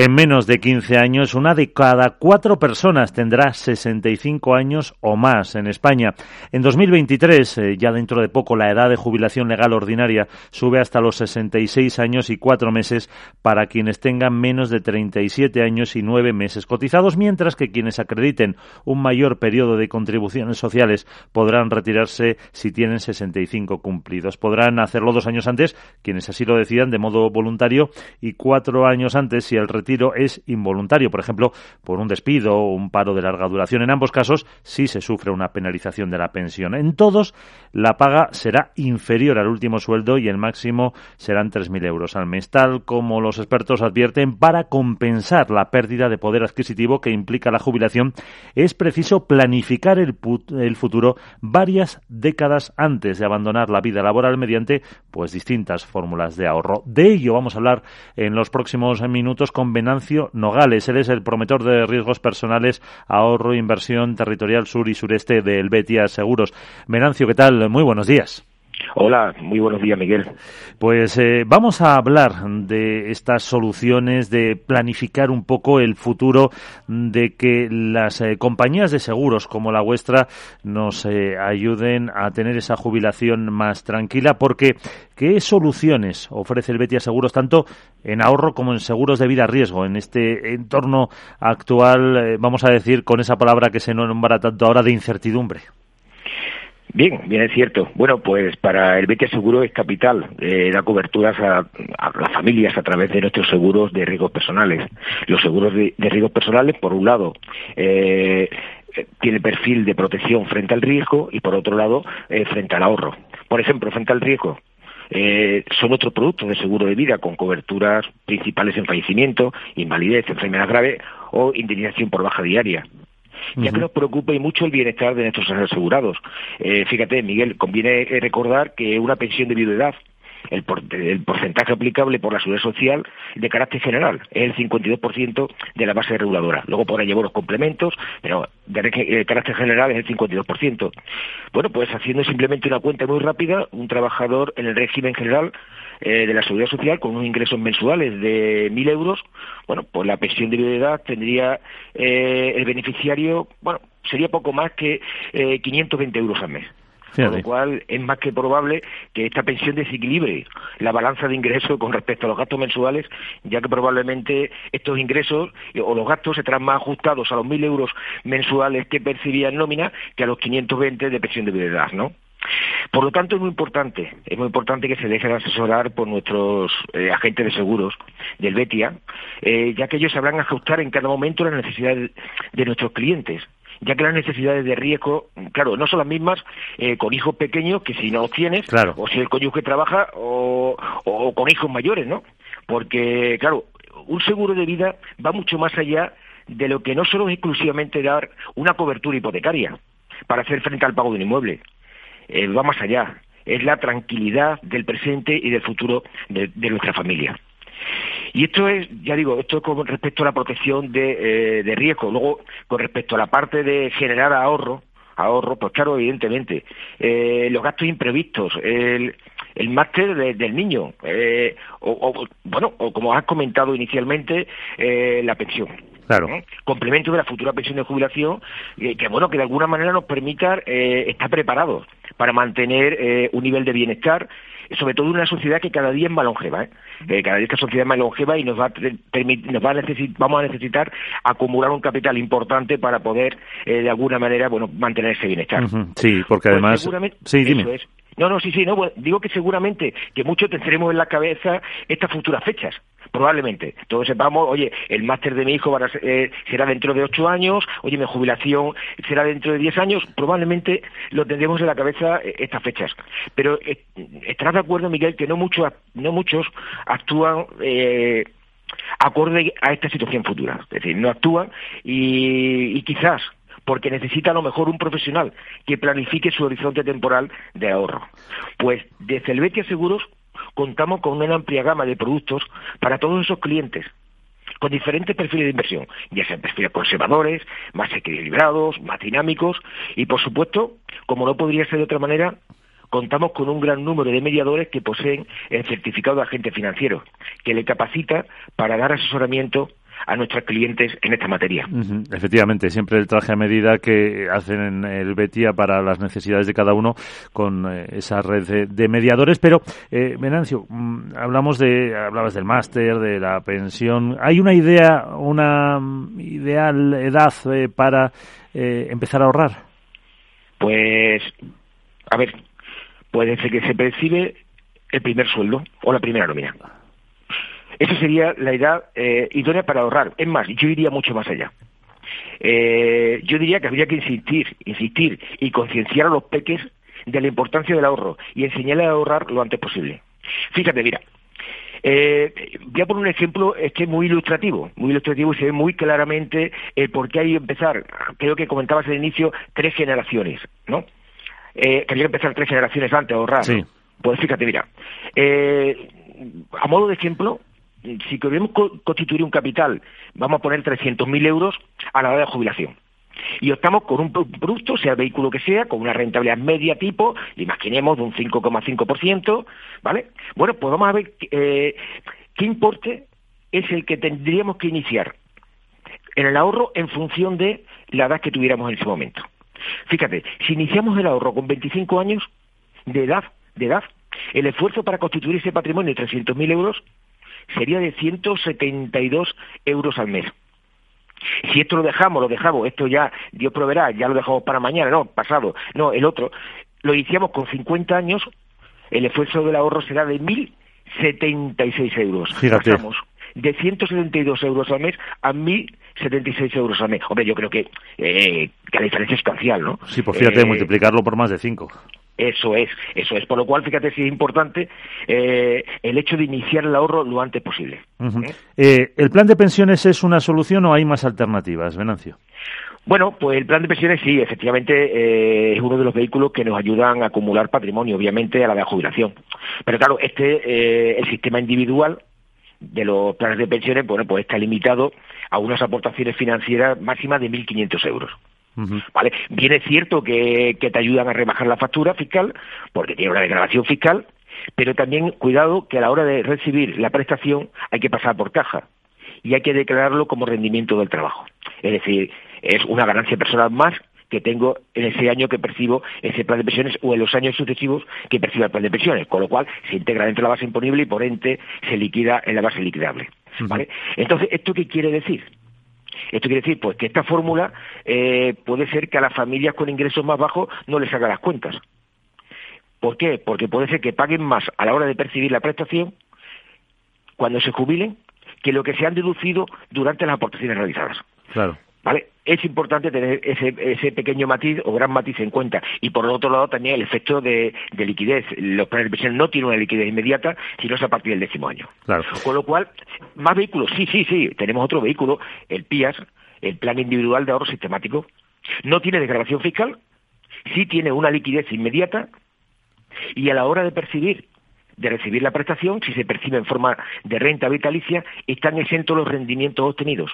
En menos de 15 años, una de cada cuatro personas tendrá 65 años o más en España. En 2023, eh, ya dentro de poco, la edad de jubilación legal ordinaria sube hasta los 66 años y cuatro meses para quienes tengan menos de 37 años y nueve meses cotizados, mientras que quienes acrediten un mayor periodo de contribuciones sociales podrán retirarse si tienen 65 cumplidos. Podrán hacerlo dos años antes, quienes así lo decidan de modo voluntario, y cuatro años antes si el retiro retiro es involuntario, por ejemplo, por un despido o un paro de larga duración. En ambos casos sí se sufre una penalización de la pensión. En todos, la paga será inferior al último sueldo y el máximo serán 3.000 euros al mes, tal como los expertos advierten, para compensar la pérdida de poder adquisitivo que implica la jubilación, es preciso planificar el, el futuro varias décadas antes de abandonar la vida laboral mediante pues distintas fórmulas de ahorro. De ello vamos a hablar en los próximos minutos con Venancio Nogales. Él es el promotor de riesgos personales, ahorro, inversión territorial sur y sureste de Helvetia Seguros. Venancio, ¿qué tal? Muy buenos días. Hola, muy buenos días, Miguel. Pues eh, vamos a hablar de estas soluciones, de planificar un poco el futuro, de que las eh, compañías de seguros como la vuestra nos eh, ayuden a tener esa jubilación más tranquila, porque ¿qué soluciones ofrece el Betia Seguros tanto en ahorro como en seguros de vida a riesgo en este entorno actual, vamos a decir con esa palabra que se nombra tanto ahora de incertidumbre? Bien, bien es cierto. Bueno, pues para el Betia Seguro es capital. Eh, da coberturas a, las familias a través de nuestros seguros de riesgos personales. Los seguros de, riesgos personales, por un lado, eh, tiene perfil de protección frente al riesgo y por otro lado, eh, frente al ahorro. Por ejemplo, frente al riesgo, eh, son otros productos de seguro de vida con coberturas principales en fallecimiento, invalidez, enfermedad grave o indemnización por baja diaria ya que nos preocupa y mucho el bienestar de nuestros asegurados. Eh, fíjate, Miguel, conviene recordar que una pensión de viudedad el, porcentaje aplicable por la seguridad social de carácter general es el 52% de la base reguladora. Luego podrá llevar los complementos, pero de carácter general es el 52%. Bueno, pues haciendo simplemente una cuenta muy rápida, un trabajador en el régimen general eh, de la seguridad social con unos ingresos mensuales de 1.000 euros, bueno, pues la pensión de edad tendría eh, el beneficiario, bueno, sería poco más que eh, 520 euros al mes. Con lo cual es más que probable que esta pensión desequilibre la balanza de ingresos con respecto a los gastos mensuales, ya que probablemente estos ingresos o los gastos se serán más ajustados a los 1.000 euros mensuales que percibía en nómina que a los 520 de pensión de viudedad, ¿no? Por lo tanto, es muy importante, es muy importante que se dejen asesorar por nuestros eh, agentes de seguros del Betia, eh, ya que ellos sabrán ajustar en cada momento las necesidades de nuestros clientes ya que las necesidades de riesgo, claro, no son las mismas eh, con hijos pequeños que si no los tienes, o si el cónyuge trabaja, o, con hijos mayores, ¿no? Porque, claro, un seguro de vida va mucho más allá de lo que no solo es exclusivamente dar una cobertura hipotecaria para hacer frente al pago de un inmueble, eh, va más allá, es la tranquilidad del presente y del futuro de nuestra familia. Y esto es, ya digo, esto con respecto a la protección de, eh, riesgo. Luego, con respecto a la parte de generar ahorro, ahorro, pues claro, evidentemente, eh, los gastos imprevistos, el, el máster del niño, eh, o, bueno, o como has comentado inicialmente, la pensión. Claro. Complemento de la futura pensión de jubilación, que bueno, que de alguna manera nos permita estar preparados para mantener un nivel de bienestar sobre todo una sociedad que cada día es más longeva, ¿eh? eh cada día esta sociedad es más longeva y nos va a, nos va a vamos a necesitar acumular un capital importante para poder, eh, de alguna manera, bueno, mantener ese bienestar. Sí, porque pues además... sí, dime. No, no, sí, sí, no, digo que seguramente que muchos tendremos en la cabeza estas futuras fechas, probablemente. Todos sepamos, oye, el máster de mi hijo eh, será dentro de ocho años, oye, mi jubilación será dentro de diez años, probablemente lo tendremos en la cabeza eh, estas fechas. Pero eh, estarás de acuerdo, Miguel, que no, muchos no muchos actúan acorde a esta situación futura. Es decir, no actúan y quizás porque necesita a lo mejor un profesional que planifique su horizonte temporal de ahorro. Pues desde el Seguros contamos con una amplia gama de productos para todos esos clientes con diferentes perfiles de inversión, ya sean perfiles conservadores, más equilibrados, más dinámicos y, por supuesto, como no podría ser de otra manera, contamos con un gran número de mediadores que poseen el certificado de agente financiero, que le capacita para dar asesoramiento a nuestros clientes en esta materia. Efectivamente, siempre el traje a medida que hacen en el Betia para las necesidades de cada uno con eh, esa red de, mediadores. Pero, eh, Venancio, mm, hablamos de, hablabas del máster, de la pensión. ¿Hay una idea, una mm, ideal edad eh, para eh, empezar a ahorrar? Pues, a ver, puede ser que se percibe el primer sueldo o la primera nómina. Esa sería la edad eh, idónea para ahorrar. Es más, yo iría mucho más allá. Eh, yo diría que habría que insistir, insistir y concienciar a los peques de la importancia del ahorro y enseñarles a ahorrar lo antes posible. Fíjate, mira, eh, voy a poner un ejemplo es que es muy ilustrativo, muy ilustrativo y se ve muy claramente el por qué hay que empezar, creo que comentabas al inicio, tres generaciones, ¿no? Eh, que empezar tres generaciones antes a ahorrar. Sí. Pues fíjate, mira, eh, a modo de ejemplo, si queremos constituir un capital, vamos a poner 300.000 euros a la hora de jubilación. Y optamos con un producto, sea el vehículo que sea, con una rentabilidad media tipo, imaginemos de un 5,5%, ¿vale? Bueno, pues vamos a ver eh, qué importe es el que tendríamos que iniciar en el ahorro en función de la edad que tuviéramos en ese momento. Fíjate, si iniciamos el ahorro con 25 años de edad, de edad, el esfuerzo para constituir ese patrimonio de 300.000 euros sería de 172 euros al mes. Si esto lo dejamos, lo dejamos, esto ya, Dios proveerá, ya lo dejamos para mañana, no, pasado, no, el otro, lo iniciamos con 50 años, el esfuerzo del ahorro será de 1.076 euros. Fíjate. Pasamos de 172 euros al mes a 1.076 euros al mes. Hombre, yo creo que, eh, que la diferencia es sustancial, ¿no? Sí, pues fíjate, Eh, multiplicarlo por más de cinco. Eso es, eso es. Por lo cual, fíjate si es importante eh, el hecho de iniciar el ahorro lo antes posible. ¿eh? Eh, ¿El plan de pensiones es una solución o hay más alternativas, Venancio? Bueno, pues el plan de pensiones sí, efectivamente eh, es uno de los vehículos que nos ayudan a acumular patrimonio, obviamente, a la de jubilación. Pero claro, este, eh, el sistema individual de los planes de pensiones, bueno, pues está limitado a unas aportaciones financieras máximas de 1.500 euros. ¿Vale? Bien es cierto que, que te ayudan a rebajar la factura fiscal, porque tiene una declaración fiscal, pero también cuidado que a la hora de recibir la prestación hay que pasar por caja y hay que declararlo como rendimiento del trabajo. Es decir, es una ganancia personal más que tengo en ese año que percibo ese plan de pensiones o en los años sucesivos que perciba el plan de pensiones, con lo cual se integra dentro de la base imponible y por ente se liquida en la base liquidable. ¿vale? Entonces, ¿esto qué quiere decir? Esto quiere decir pues que esta fórmula eh, puede ser que a las familias con ingresos más bajos no les haga las cuentas. ¿Por qué? Porque puede ser que paguen más a la hora de percibir la prestación cuando se jubilen que lo que se han deducido durante las aportaciones realizadas. Claro. ¿Vale? Es importante tener ese, ese pequeño matiz o gran matiz en cuenta. Y por otro lado también el efecto de, de liquidez. Los planes de pensión no tienen una liquidez inmediata, sino es a partir del décimo año. Claro. Con lo cual, más vehículos, sí, sí, sí, tenemos otro vehículo, el PIAS, el Plan Individual de Ahorro Sistemático. No tiene declaración fiscal, sí tiene una liquidez inmediata y a la hora de percibir, de recibir la prestación, si se percibe en forma de renta vitalicia, están exentos los rendimientos obtenidos.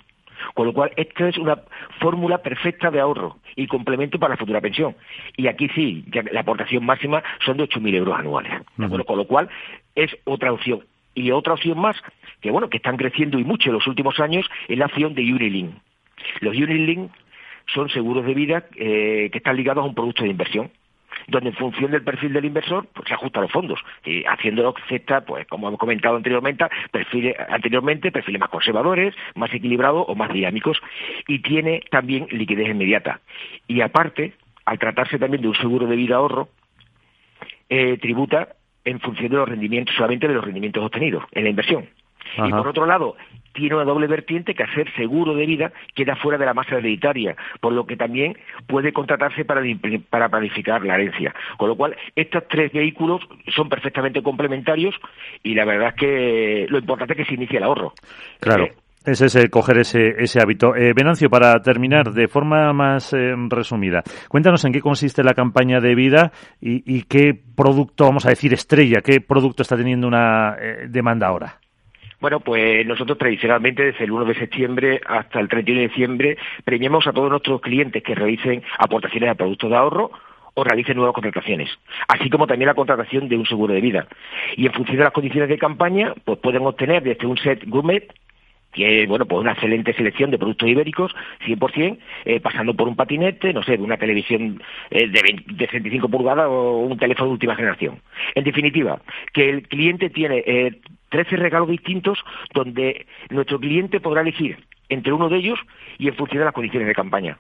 Con lo cual, esta es una fórmula perfecta de ahorro y complemento para la futura pensión. Y aquí sí, ya la aportación máxima son de 8.000 euros anuales. ¿de acuerdo? Con lo cual, es otra opción. Y otra opción más, que bueno, que están creciendo y mucho en los últimos años, es la opción de Unilink. Los Unilink son seguros de vida eh, que están ligados a un producto de inversión donde en función del perfil del inversor pues, se ajusta a los fondos, y haciéndolo acepta, pues como hemos comentado anteriormente, perfiles, anteriormente, perfiles más conservadores, más equilibrados o más dinámicos, y tiene también liquidez inmediata. Y aparte, al tratarse también de un seguro de vida ahorro, eh, tributa en función de los rendimientos, solamente de los rendimientos obtenidos en la inversión. Ajá. Y por otro lado, tiene una doble vertiente que hacer seguro de vida queda fuera de la masa hereditaria, por lo que también puede contratarse para, para planificar la herencia. Con lo cual, estos tres vehículos son perfectamente complementarios y la verdad es que lo importante es que se inicie el ahorro. Claro. Eh, Es ese coger ese, ese hábito. Eh, Venancio, para terminar de forma más eh, resumida, cuéntanos en qué consiste la campaña de vida y, y, qué producto, vamos a decir, estrella, qué producto está teniendo una eh, demanda ahora. Bueno, pues nosotros tradicionalmente desde el 1 de septiembre hasta el 31 de diciembre premiamos a todos nuestros clientes que realicen aportaciones a productos de ahorro o realicen nuevas contrataciones, así como también la contratación de un seguro de vida. Y en función de las condiciones de campaña, pues pueden obtener desde un set gourmet tiene, bueno, pues una excelente selección de productos ibéricos, 100%, eh, pasando por un patinete, no sé, una televisión eh, de, 20, de 65 pulgadas o un teléfono de última generación. En definitiva, que el cliente tiene eh, 13 regalos distintos donde nuestro cliente podrá elegir entre uno de ellos y en función de las condiciones de campaña.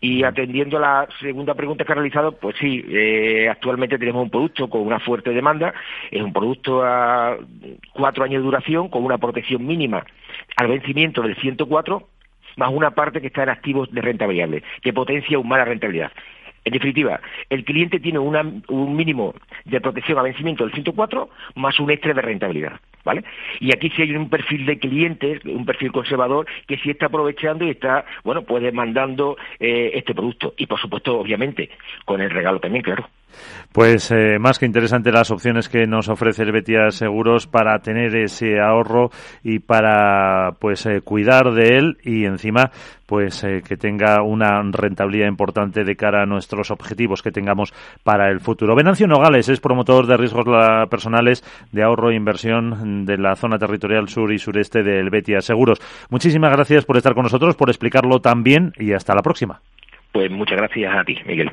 Y atendiendo a la segunda pregunta que ha realizado, pues sí, eh, actualmente tenemos un producto con una fuerte demanda, es un producto a cuatro años de duración con una protección mínima al vencimiento del 104 más una parte que está en activos de renta variable, que potencia aún más la rentabilidad. En definitiva, el cliente tiene un mínimo de protección a vencimiento del 104 más un extra de rentabilidad. ¿Vale? Y aquí sí hay un perfil de clientes, un perfil conservador, que sí está aprovechando y está, bueno, pues demandando eh, este producto. Y por supuesto, obviamente, con el regalo también, claro. Pues eh, más que interesante las opciones que nos ofrece el Betia Seguros para tener ese ahorro y para pues eh, cuidar de él y encima pues eh, que tenga una rentabilidad importante de cara a nuestros objetivos que tengamos para el futuro. Venancio Nogales es promotor de riesgos personales de ahorro e inversión de la zona territorial sur y sureste del Betia Seguros. Muchísimas gracias por estar con nosotros, por explicarlo tan bien y hasta la próxima. Pues muchas gracias a ti, Miguel.